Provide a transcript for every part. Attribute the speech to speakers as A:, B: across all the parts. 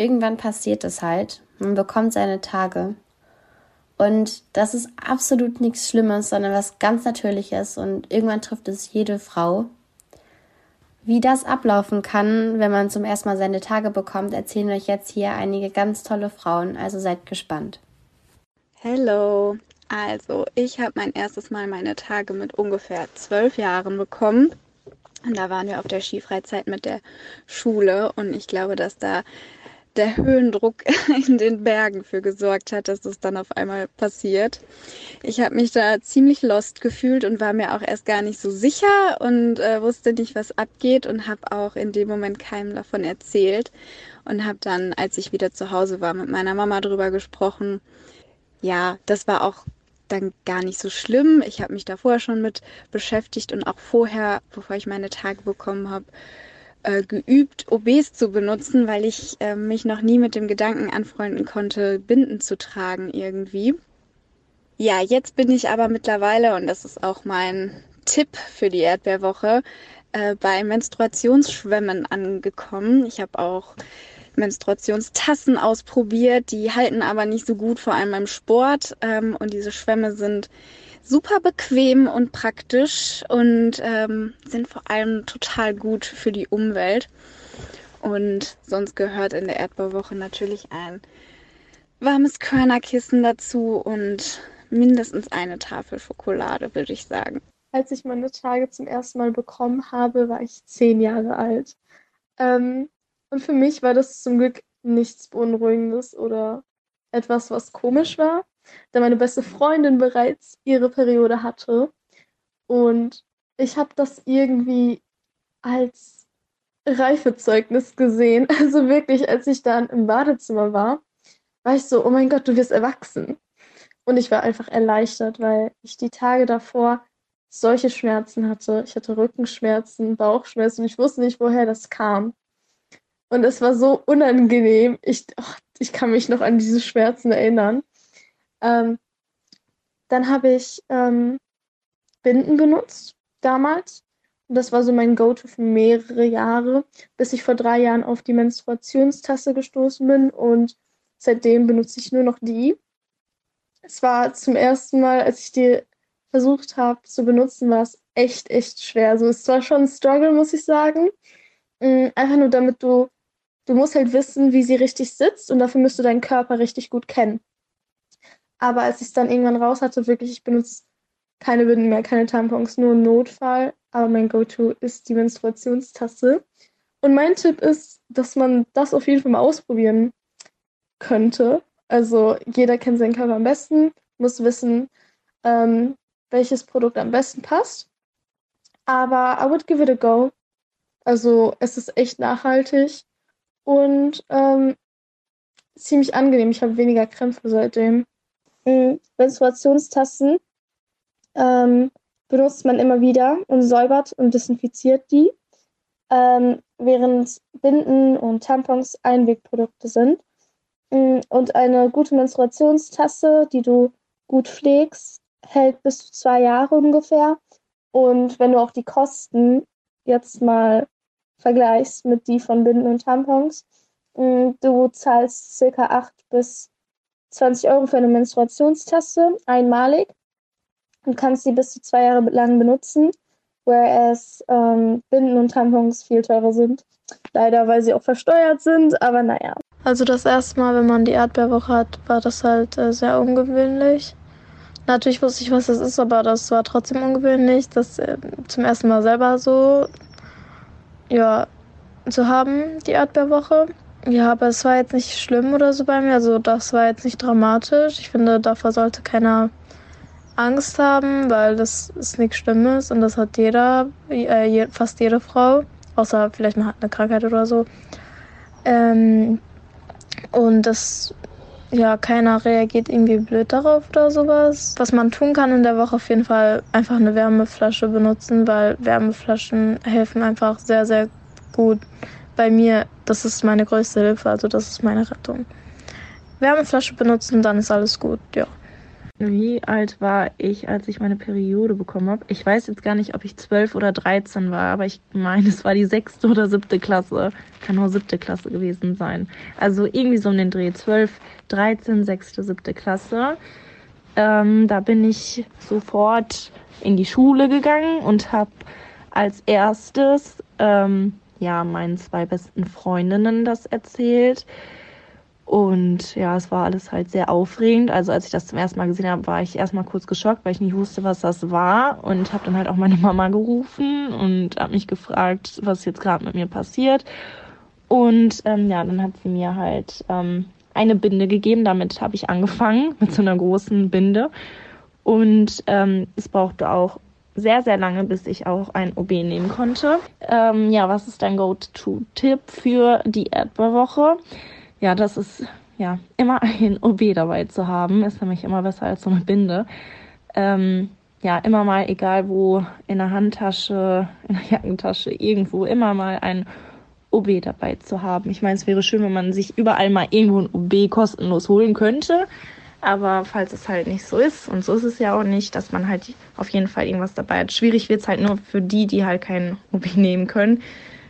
A: irgendwann passiert es halt. Man bekommt seine Tage. Und das ist absolut nichts Schlimmes, sondern was ganz Natürliches. Und irgendwann trifft es jede Frau. Wie das ablaufen kann, wenn man zum ersten Mal seine Tage bekommt, erzählen euch jetzt hier einige ganz tolle Frauen. Also seid gespannt.
B: Hello. Also, ich habe mein erstes Mal meine Tage mit ungefähr zwölf Jahren bekommen. Und da waren wir auf der Skifreizeit mit der Schule. Und ich glaube, dass da der Höhendruck in den Bergen für gesorgt hat, dass das dann auf einmal passiert. Ich habe mich da ziemlich lost gefühlt und war mir auch erst gar nicht so sicher und äh, wusste nicht, was abgeht und habe auch in dem Moment keinem davon erzählt und habe dann, als ich wieder zu Hause war, mit meiner Mama drüber gesprochen. Ja, das war auch dann gar nicht so schlimm. Ich habe mich da vorher schon mit beschäftigt und auch vorher, bevor ich meine Tage bekommen habe, äh, geübt, OBs zu benutzen, weil ich äh, mich noch nie mit dem Gedanken anfreunden konnte, Binden zu tragen irgendwie. Ja, jetzt bin ich aber mittlerweile, und das ist auch mein Tipp für die Erdbeerwoche, äh, bei Menstruationsschwämmen angekommen. Ich habe auch Menstruationstassen ausprobiert, die halten aber nicht so gut, vor allem beim Sport. Ähm, und diese Schwämme sind super bequem und praktisch und ähm, sind vor allem total gut für die Umwelt. Und sonst gehört in der Erdbauwoche natürlich ein warmes Körnerkissen dazu und mindestens eine Tafel Schokolade, würde ich sagen.
C: Als ich meine Tage zum ersten Mal bekommen habe, war ich zehn Jahre alt. Ähm, und für mich war das zum Glück nichts Beunruhigendes oder etwas, was komisch war da meine beste Freundin bereits ihre Periode hatte. Und ich habe das irgendwie als Reifezeugnis gesehen. Also wirklich, als ich dann im Badezimmer war, war ich so, oh mein Gott, du wirst erwachsen. Und ich war einfach erleichtert, weil ich die Tage davor solche Schmerzen hatte. Ich hatte Rückenschmerzen, Bauchschmerzen. Ich wusste nicht, woher das kam. Und es war so unangenehm. Ich, oh, ich kann mich noch an diese Schmerzen erinnern. Ähm, dann habe ich ähm, Binden benutzt damals. Und das war so mein Go-To für mehrere Jahre, bis ich vor drei Jahren auf die Menstruationstasse gestoßen bin und seitdem benutze ich nur noch die. Es war zum ersten Mal, als ich die versucht habe zu benutzen, war es echt, echt schwer. Also es war schon ein Struggle, muss ich sagen. Mm, einfach nur damit du, du musst halt wissen, wie sie richtig sitzt und dafür müsst du deinen Körper richtig gut kennen. Aber als ich es dann irgendwann raus hatte, wirklich, ich benutze keine Binden mehr, keine Tampons, nur Notfall. Aber mein Go-To ist die Menstruationstasse. Und mein Tipp ist, dass man das auf jeden Fall mal ausprobieren könnte. Also jeder kennt seinen Körper am besten, muss wissen, ähm, welches Produkt am besten passt. Aber I would give it a go. Also es ist echt nachhaltig und ähm, ziemlich angenehm. Ich habe weniger Krämpfe seitdem. Menstruationstassen ähm, benutzt man immer wieder und säubert und desinfiziert die, ähm, während Binden und Tampons Einwegprodukte sind. Mm, und eine gute Menstruationstasse, die du gut pflegst, hält bis zu zwei Jahre ungefähr. Und wenn du auch die Kosten jetzt mal vergleichst mit die von Binden und Tampons, mm, du zahlst circa acht bis 20 Euro für eine Menstruationstasse, einmalig. Und kannst sie bis zu zwei Jahre lang benutzen, whereas ähm, Binden und Tampons viel teurer sind. Leider, weil sie auch versteuert sind, aber naja.
D: Also das erste Mal, wenn man die Erdbeerwoche hat, war das halt äh, sehr ungewöhnlich. Natürlich wusste ich, was das ist, aber das war trotzdem ungewöhnlich, das äh, zum ersten Mal selber so ja, zu haben, die Erdbeerwoche. Ja, aber es war jetzt nicht schlimm oder so bei mir. Also das war jetzt nicht dramatisch. Ich finde, davor sollte keiner Angst haben, weil das ist nichts Schlimmes und das hat jeder, äh, fast jede Frau. Außer vielleicht man hat eine Krankheit oder so. Ähm, und das, ja, keiner reagiert irgendwie blöd darauf oder sowas. Was man tun kann in der Woche auf jeden Fall einfach eine Wärmeflasche benutzen, weil Wärmeflaschen helfen einfach sehr, sehr gut bei mir, das ist meine größte Hilfe, also das ist meine Rettung. Wärmeflasche benutzen, dann ist alles gut, ja.
E: wie alt war ich, als ich meine Periode bekommen habe? Ich weiß jetzt gar nicht, ob ich zwölf oder dreizehn war, aber ich meine, es war die sechste oder siebte Klasse. Kann nur siebte Klasse gewesen sein. Also irgendwie so um den Dreh. Zwölf, dreizehn, sechste, siebte Klasse. Ähm, da bin ich sofort in die Schule gegangen und habe als erstes ähm, ja meinen zwei besten Freundinnen das erzählt. Und ja, es war alles halt sehr aufregend. Also als ich das zum ersten Mal gesehen habe, war ich erstmal kurz geschockt, weil ich nicht wusste, was das war. Und habe dann halt auch meine Mama gerufen und habe mich gefragt, was jetzt gerade mit mir passiert. Und ähm, ja, dann hat sie mir halt ähm, eine Binde gegeben. Damit habe ich angefangen, mit so einer großen Binde. Und ähm, es brauchte auch sehr, sehr lange, bis ich auch ein OB nehmen konnte. Ähm, ja, was ist dein Go-To-Tipp für die Erdbeerwoche? ja, das ist ja immer ein OB dabei zu haben, ist nämlich immer besser als so eine Binde. Ähm, ja, immer mal, egal wo, in der Handtasche, in der Jackentasche, irgendwo, immer mal ein OB dabei zu haben. Ich meine, es wäre schön, wenn man sich überall mal irgendwo ein OB kostenlos holen könnte. Aber falls es halt nicht so ist, und so ist es ja auch nicht, dass man halt auf jeden Fall irgendwas dabei hat. Schwierig wird es halt nur für die, die halt keinen OB nehmen können,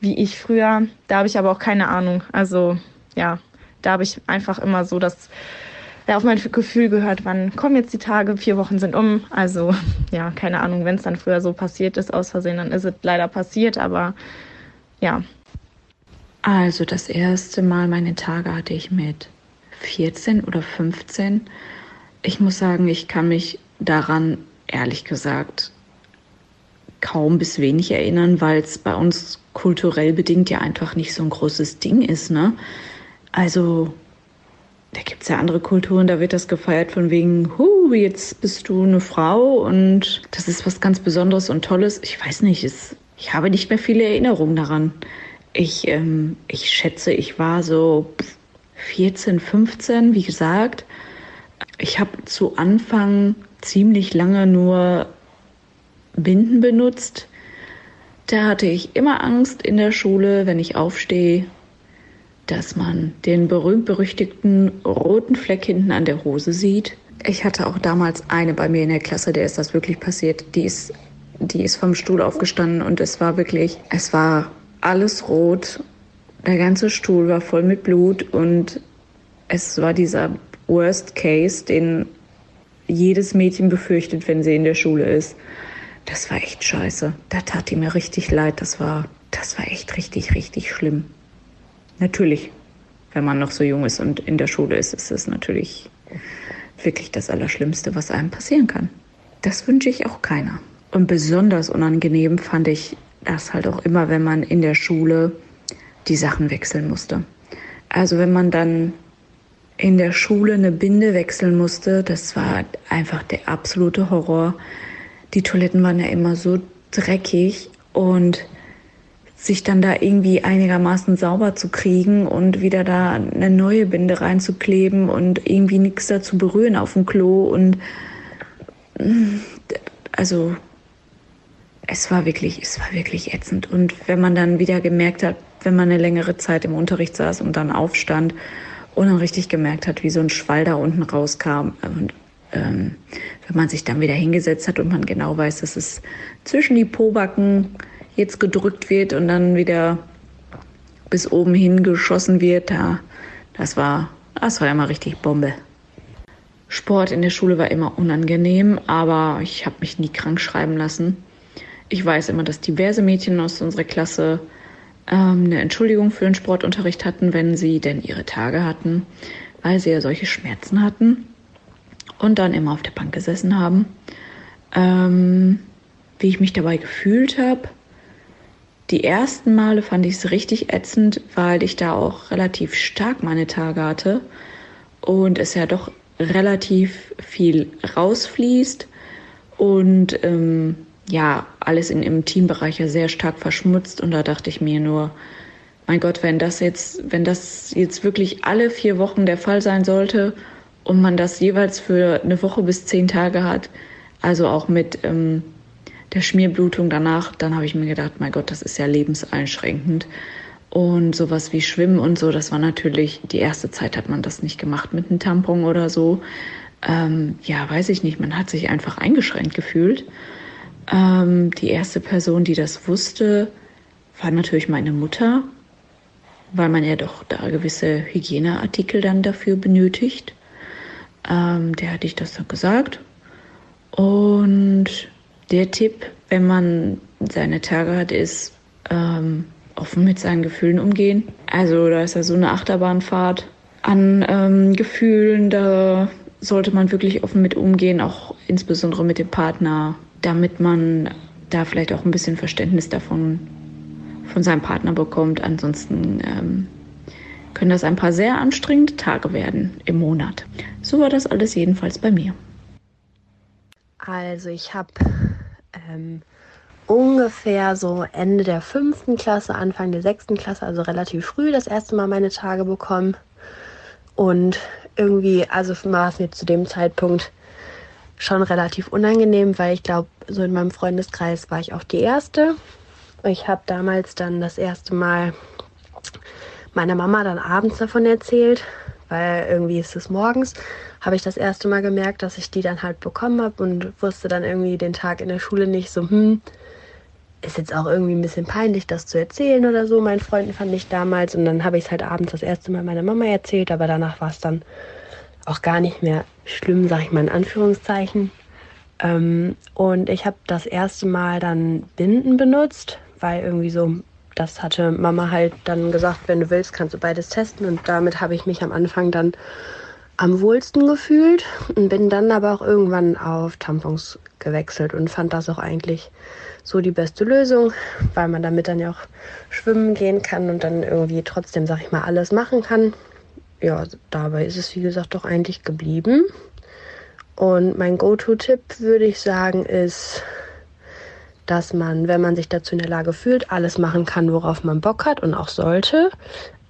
E: wie ich früher. Da habe ich aber auch keine Ahnung. Also ja, da habe ich einfach immer so das ja, auf mein Gefühl gehört, wann kommen jetzt die Tage, vier Wochen sind um. Also ja, keine Ahnung, wenn es dann früher so passiert ist aus Versehen, dann ist es leider passiert, aber ja.
F: Also das erste Mal meine Tage hatte ich mit 14 oder 15. Ich muss sagen, ich kann mich daran ehrlich gesagt kaum bis wenig erinnern, weil es bei uns kulturell bedingt ja einfach nicht so ein großes Ding ist, ne? Also, da gibt es ja andere Kulturen, da wird das gefeiert von wegen, hu, jetzt bist du eine Frau und das ist was ganz Besonderes und Tolles. Ich weiß nicht, es, ich habe nicht mehr viele Erinnerungen daran. Ich, ähm, ich schätze, ich war so 14, 15, wie gesagt. Ich habe zu Anfang ziemlich lange nur Binden benutzt. Da hatte ich immer Angst in der Schule, wenn ich aufstehe dass man den berühmt-berüchtigten roten Fleck hinten an der Hose sieht. Ich hatte auch damals eine bei mir in der Klasse, der ist das wirklich passiert. Die ist, die ist vom Stuhl aufgestanden und es war wirklich, es war alles rot. Der ganze Stuhl war voll mit Blut und es war dieser Worst Case, den jedes Mädchen befürchtet, wenn sie in der Schule ist. Das war echt scheiße. Da tat die mir richtig leid. Das war, das war echt richtig, richtig schlimm. Natürlich, wenn man noch so jung ist und in der Schule ist, ist es natürlich wirklich das Allerschlimmste, was einem passieren kann. Das wünsche ich auch keiner. Und besonders unangenehm fand ich das halt auch immer, wenn man in der Schule die Sachen wechseln musste. Also wenn man dann in der Schule eine Binde wechseln musste, das war einfach der absolute Horror. Die Toiletten waren ja immer so dreckig und sich dann da irgendwie einigermaßen sauber zu kriegen und wieder da eine neue Binde reinzukleben und irgendwie nichts da zu berühren auf dem Klo und mm, also es war wirklich, es war wirklich ätzend. Und wenn man dann wieder gemerkt hat, wenn man eine längere Zeit im Unterricht saß und dann aufstand und dann richtig gemerkt hat, wie so ein Schwall da unten rauskam und ähm, wenn man sich dann wieder hingesetzt hat und man genau weiß, dass es zwischen die Pobacken jetzt gedrückt wird und dann wieder bis oben hin geschossen wird, ja, das war, das war immer richtig Bombe. Sport in der Schule war immer unangenehm, aber ich habe mich nie krank schreiben lassen. Ich weiß immer, dass diverse Mädchen aus unserer Klasse ähm, eine Entschuldigung für den Sportunterricht hatten, wenn sie denn ihre Tage hatten, weil sie ja solche Schmerzen hatten und dann immer auf der Bank gesessen haben. Ähm, wie ich mich dabei gefühlt habe, die ersten Male fand ich es richtig ätzend, weil ich da auch relativ stark meine Tage hatte und es ja doch relativ viel rausfließt und ähm, ja, alles in, im Teambereich ja sehr stark verschmutzt und da dachte ich mir nur, mein Gott, wenn das jetzt, wenn das jetzt wirklich alle vier Wochen der Fall sein sollte und man das jeweils für eine Woche bis zehn Tage hat, also auch mit ähm, der Schmierblutung danach, dann habe ich mir gedacht, mein Gott, das ist ja lebenseinschränkend. Und sowas wie Schwimmen und so, das war natürlich, die erste Zeit hat man das nicht gemacht mit einem Tampon oder so. ähm, ja, weiß ich nicht, man hat sich einfach eingeschränkt gefühlt. Ähm, die erste Person, die das wusste, war natürlich meine Mutter, weil man ja doch da gewisse Hygieneartikel dann dafür benötigt. Ähm, der hatte ich das dann gesagt. Und der Tipp, wenn man seine Tage hat, ist ähm, offen mit seinen Gefühlen umgehen. Also da ist ja so eine Achterbahnfahrt an ähm, Gefühlen, da sollte man wirklich offen mit umgehen, auch insbesondere mit dem Partner, damit man da vielleicht auch ein bisschen Verständnis davon von seinem Partner bekommt. Ansonsten ähm, können das ein paar sehr anstrengende Tage werden im Monat. So war das alles jedenfalls bei mir.
G: Also ich habe ähm, ungefähr so Ende der fünften Klasse, Anfang der sechsten Klasse, also relativ früh das erste Mal meine Tage bekommen. Und irgendwie, also war es mir zu dem Zeitpunkt schon relativ unangenehm, weil ich glaube, so in meinem Freundeskreis war ich auch die Erste. Ich habe damals dann das erste Mal meiner Mama dann abends davon erzählt, weil irgendwie ist es morgens, habe ich das erste Mal gemerkt, dass ich die dann halt bekommen habe und wusste dann irgendwie den Tag in der Schule nicht so, hm, ist jetzt auch irgendwie ein bisschen peinlich, das zu erzählen oder so. Meinen Freunden fand ich damals und dann habe ich es halt abends das erste Mal meiner Mama erzählt, aber danach war es dann auch gar nicht mehr schlimm, sag ich mal in Anführungszeichen. Ähm, und ich habe das erste Mal dann Binden benutzt, weil irgendwie so, das hatte Mama halt dann gesagt, wenn du willst, kannst du beides testen. Und damit habe ich mich am Anfang dann am wohlsten gefühlt und bin dann aber auch irgendwann auf Tampons gewechselt und fand das auch eigentlich so die beste Lösung, weil man damit dann ja auch schwimmen gehen kann und dann irgendwie trotzdem, sag ich mal, alles machen kann. Ja, dabei ist es wie gesagt doch eigentlich geblieben. Und mein Go-To-Tipp würde ich sagen ist, dass man, wenn man sich dazu in der Lage fühlt, alles machen kann, worauf man Bock hat und auch sollte.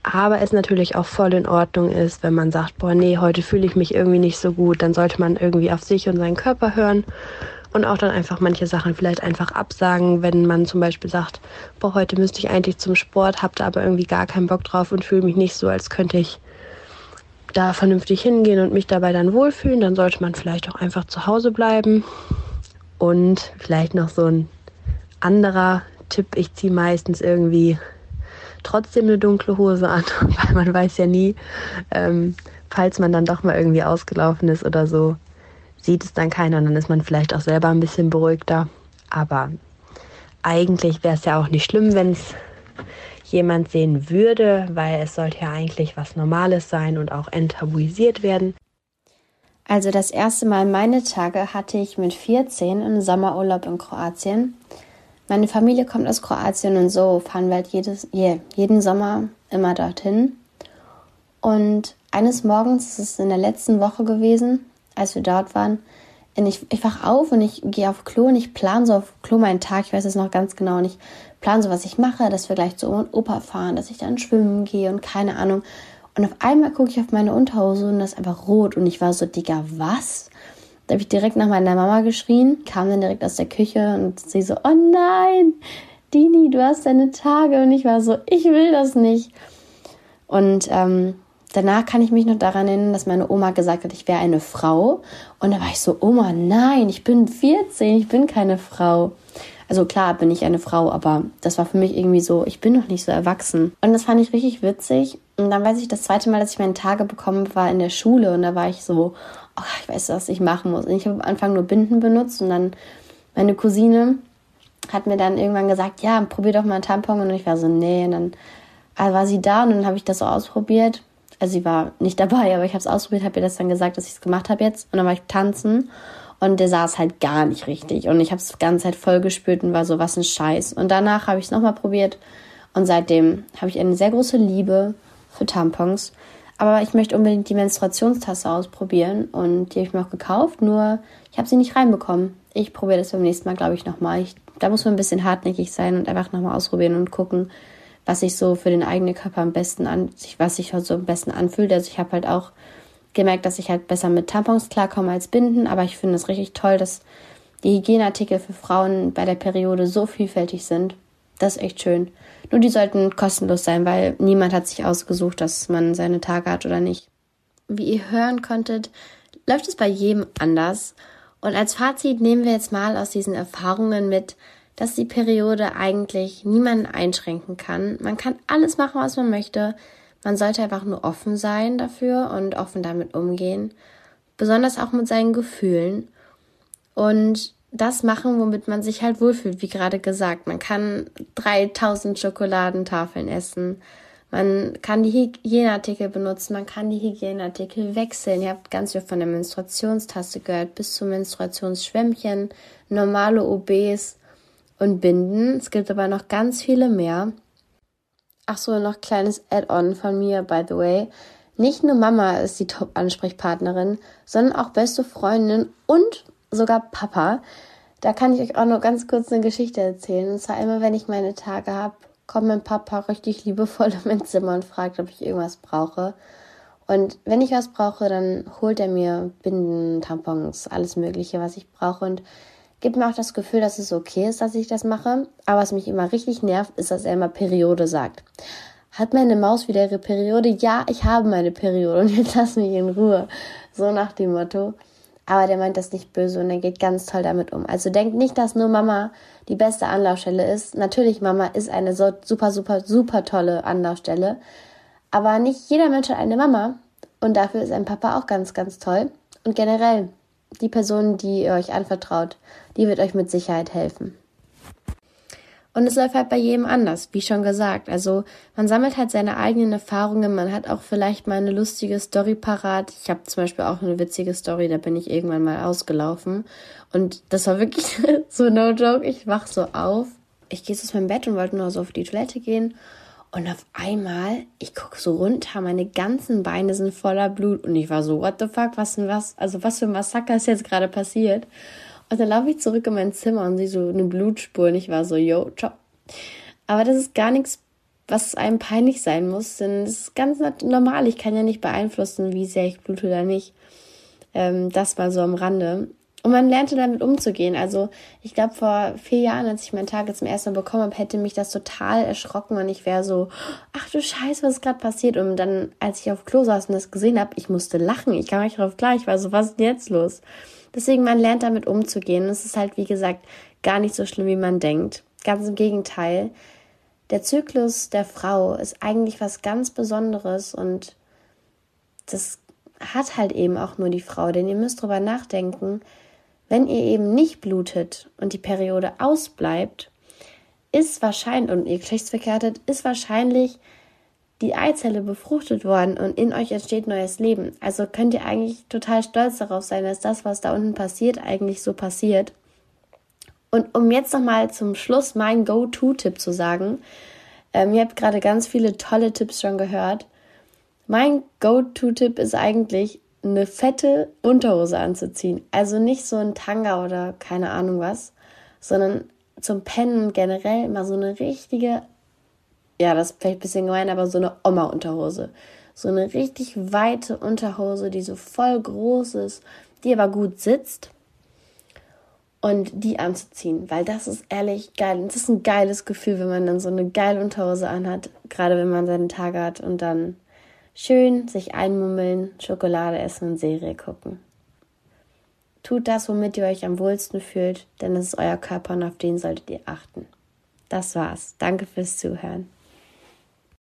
G: Aber es natürlich auch voll in Ordnung ist, wenn man sagt, boah, nee, heute fühle ich mich irgendwie nicht so gut, dann sollte man irgendwie auf sich und seinen Körper hören und auch dann einfach manche Sachen vielleicht einfach absagen, wenn man zum Beispiel sagt, boah, heute müsste ich eigentlich zum Sport, hab da aber irgendwie gar keinen Bock drauf und fühle mich nicht so, als könnte ich da vernünftig hingehen und mich dabei dann wohlfühlen, dann sollte man vielleicht auch einfach zu Hause bleiben. Und vielleicht noch so ein anderer Tipp, ich ziehe meistens irgendwie trotzdem eine dunkle Hose an, weil man weiß ja nie, ähm, falls man dann doch mal irgendwie ausgelaufen ist oder so, sieht es dann keiner und dann ist man vielleicht auch selber ein bisschen beruhigter. Aber eigentlich wäre es ja auch nicht schlimm, wenn es jemand sehen würde, weil es sollte ja eigentlich was Normales sein und auch enttabuisiert werden.
A: Also das erste Mal meine Tage hatte ich mit 14 im Sommerurlaub in Kroatien. Meine Familie kommt aus Kroatien und so fahren wir halt jedes, jeden Sommer immer dorthin. Und eines Morgens, das ist in der letzten Woche gewesen, als wir dort waren, ich, ich wach auf und ich gehe auf Klo und ich plane so auf Klo meinen Tag, ich weiß es noch ganz genau und ich plane so, was ich mache, dass wir gleich zu Oma und Opa fahren, dass ich dann schwimmen gehe und keine Ahnung. Und auf einmal gucke ich auf meine Unterhose und das ist einfach rot und ich war so, Digga, was? Da habe ich direkt nach meiner Mama geschrien, kam dann direkt aus der Küche und sie so, oh nein, Dini, du hast deine Tage. Und ich war so, ich will das nicht. Und ähm, danach kann ich mich noch daran erinnern, dass meine Oma gesagt hat, ich wäre eine Frau. Und da war ich so, Oma, nein, ich bin 14, ich bin keine Frau. Also klar bin ich eine Frau, aber das war für mich irgendwie so, ich bin noch nicht so erwachsen. Und das fand ich richtig witzig. Und dann weiß ich, das zweite Mal, dass ich meine Tage bekommen war in der Schule. Und da war ich so, oh, ich weiß, was ich machen muss. Und ich habe am Anfang nur Binden benutzt und dann meine Cousine hat mir dann irgendwann gesagt, ja, probier doch mal einen Tampon. Und ich war so, nee. Und dann also war sie da und dann habe ich das so ausprobiert also sie war nicht dabei, aber ich habe es ausprobiert, habe ihr das dann gesagt, dass ich es gemacht habe jetzt. Und dann war ich tanzen und der saß halt gar nicht richtig. Und ich habe es die ganze Zeit voll gespürt und war so, was ein Scheiß. Und danach habe ich es nochmal probiert und seitdem habe ich eine sehr große Liebe für Tampons. Aber ich möchte unbedingt die Menstruationstasse ausprobieren und die habe ich mir auch gekauft, nur ich habe sie nicht reinbekommen. Ich probiere das beim nächsten Mal, glaube ich, nochmal. Da muss man ein bisschen hartnäckig sein und einfach nochmal ausprobieren und gucken, was sich so für den eigenen Körper am besten an, was sich halt so am besten anfühlt. Also ich habe halt auch gemerkt, dass ich halt besser mit Tampons klarkomme als Binden, aber ich finde es richtig toll, dass die Hygieneartikel für Frauen bei der Periode so vielfältig sind. Das ist echt schön. Nur die sollten kostenlos sein, weil niemand hat sich ausgesucht, dass man seine Tage hat oder nicht. Wie ihr hören konntet, läuft es bei jedem anders. Und als Fazit nehmen wir jetzt mal aus diesen Erfahrungen mit, dass die Periode eigentlich niemanden einschränken kann. Man kann alles machen, was man möchte. Man sollte einfach nur offen sein dafür und offen damit umgehen. Besonders auch mit seinen Gefühlen. Und das machen, womit man sich halt wohlfühlt, wie gerade gesagt. Man kann 3000 Schokoladentafeln essen. Man kann die Hygieneartikel benutzen, man kann die Hygieneartikel wechseln. Ihr habt ganz viel von der Menstruationstasse gehört, bis zu Menstruationsschwämmchen, normale OBs und Binden. Es gibt aber noch ganz viele mehr. Ach so, noch kleines Add-on von mir, by the way. Nicht nur Mama ist die Top-Ansprechpartnerin, sondern auch beste Freundin und sogar Papa. Da kann ich euch auch noch ganz kurz eine Geschichte erzählen. Und zwar immer, wenn ich meine Tage habe, kommt mein Papa richtig liebevoll in mein Zimmer und fragt, ob ich irgendwas brauche. Und wenn ich was brauche, dann holt er mir Binden, Tampons, alles Mögliche, was ich brauche und gibt mir auch das Gefühl, dass es okay ist, dass ich das mache. Aber was mich immer richtig nervt, ist, dass er immer Periode sagt. Hat meine Maus wieder ihre Periode? Ja, ich habe meine Periode und jetzt lass mich in Ruhe. So nach dem Motto. Aber der meint das nicht böse und er geht ganz toll damit um. Also denkt nicht, dass nur Mama die beste Anlaufstelle ist. Natürlich, Mama ist eine so super, super, super tolle Anlaufstelle. Aber nicht jeder Mensch hat eine Mama. Und dafür ist ein Papa auch ganz, ganz toll. Und generell, die Person, die ihr euch anvertraut, die wird euch mit Sicherheit helfen. Und es läuft halt bei jedem anders, wie schon gesagt. Also man sammelt halt seine eigenen Erfahrungen, man hat auch vielleicht mal eine lustige Story parat. Ich habe zum Beispiel auch eine witzige Story, da bin ich irgendwann mal ausgelaufen. Und das war wirklich so no joke. Ich wach so auf. Ich gehe aus meinem Bett und wollte nur so auf die Toilette gehen. Und auf einmal, ich gucke so runter, meine ganzen Beine sind voller Blut. Und ich war so, what the fuck, was denn was? Also was für ein Massaker ist jetzt gerade passiert? Und dann laufe ich zurück in mein Zimmer und sehe so eine Blutspur und ich war so, yo, ciao. Aber das ist gar nichts, was einem peinlich sein muss, denn das ist ganz normal. Ich kann ja nicht beeinflussen, wie sehr ich blute oder nicht. Ähm, das war so am Rande. Und man lernte damit umzugehen. Also ich glaube, vor vier Jahren, als ich meinen Tag jetzt zum ersten Mal bekommen habe, hätte mich das total erschrocken und ich wäre so, ach du Scheiße, was ist gerade passiert? Und dann, als ich auf Klo saß und das gesehen habe, ich musste lachen. Ich kam nicht drauf klar. Ich war so, was ist denn jetzt los? Deswegen, man lernt damit umzugehen. Es ist halt, wie gesagt, gar nicht so schlimm, wie man denkt. Ganz im Gegenteil. Der Zyklus der Frau ist eigentlich was ganz Besonderes und das hat halt eben auch nur die Frau. Denn ihr müsst drüber nachdenken, wenn ihr eben nicht blutet und die Periode ausbleibt, ist wahrscheinlich, und ihr Geschlechtsverkehr hattet, ist wahrscheinlich die Eizelle befruchtet worden und in euch entsteht neues Leben. Also könnt ihr eigentlich total stolz darauf sein, dass das, was da unten passiert, eigentlich so passiert. Und um jetzt nochmal zum Schluss mein Go-To-Tipp zu sagen, ähm, ihr habt gerade ganz viele tolle Tipps schon gehört. Mein Go-To-Tipp ist eigentlich, eine fette Unterhose anzuziehen. Also nicht so ein Tanga oder keine Ahnung was, sondern zum Pennen generell mal so eine richtige ja, das ist vielleicht ein bisschen gemein, aber so eine Oma-Unterhose. So eine richtig weite Unterhose, die so voll groß ist, die aber gut sitzt. Und die anzuziehen, weil das ist ehrlich geil. Das ist ein geiles Gefühl, wenn man dann so eine geile Unterhose anhat, gerade wenn man seinen Tag hat und dann schön sich einmummeln, Schokolade essen und Serie gucken. Tut das, womit ihr euch am wohlsten fühlt, denn es ist euer Körper und auf den solltet ihr achten. Das war's. Danke fürs Zuhören.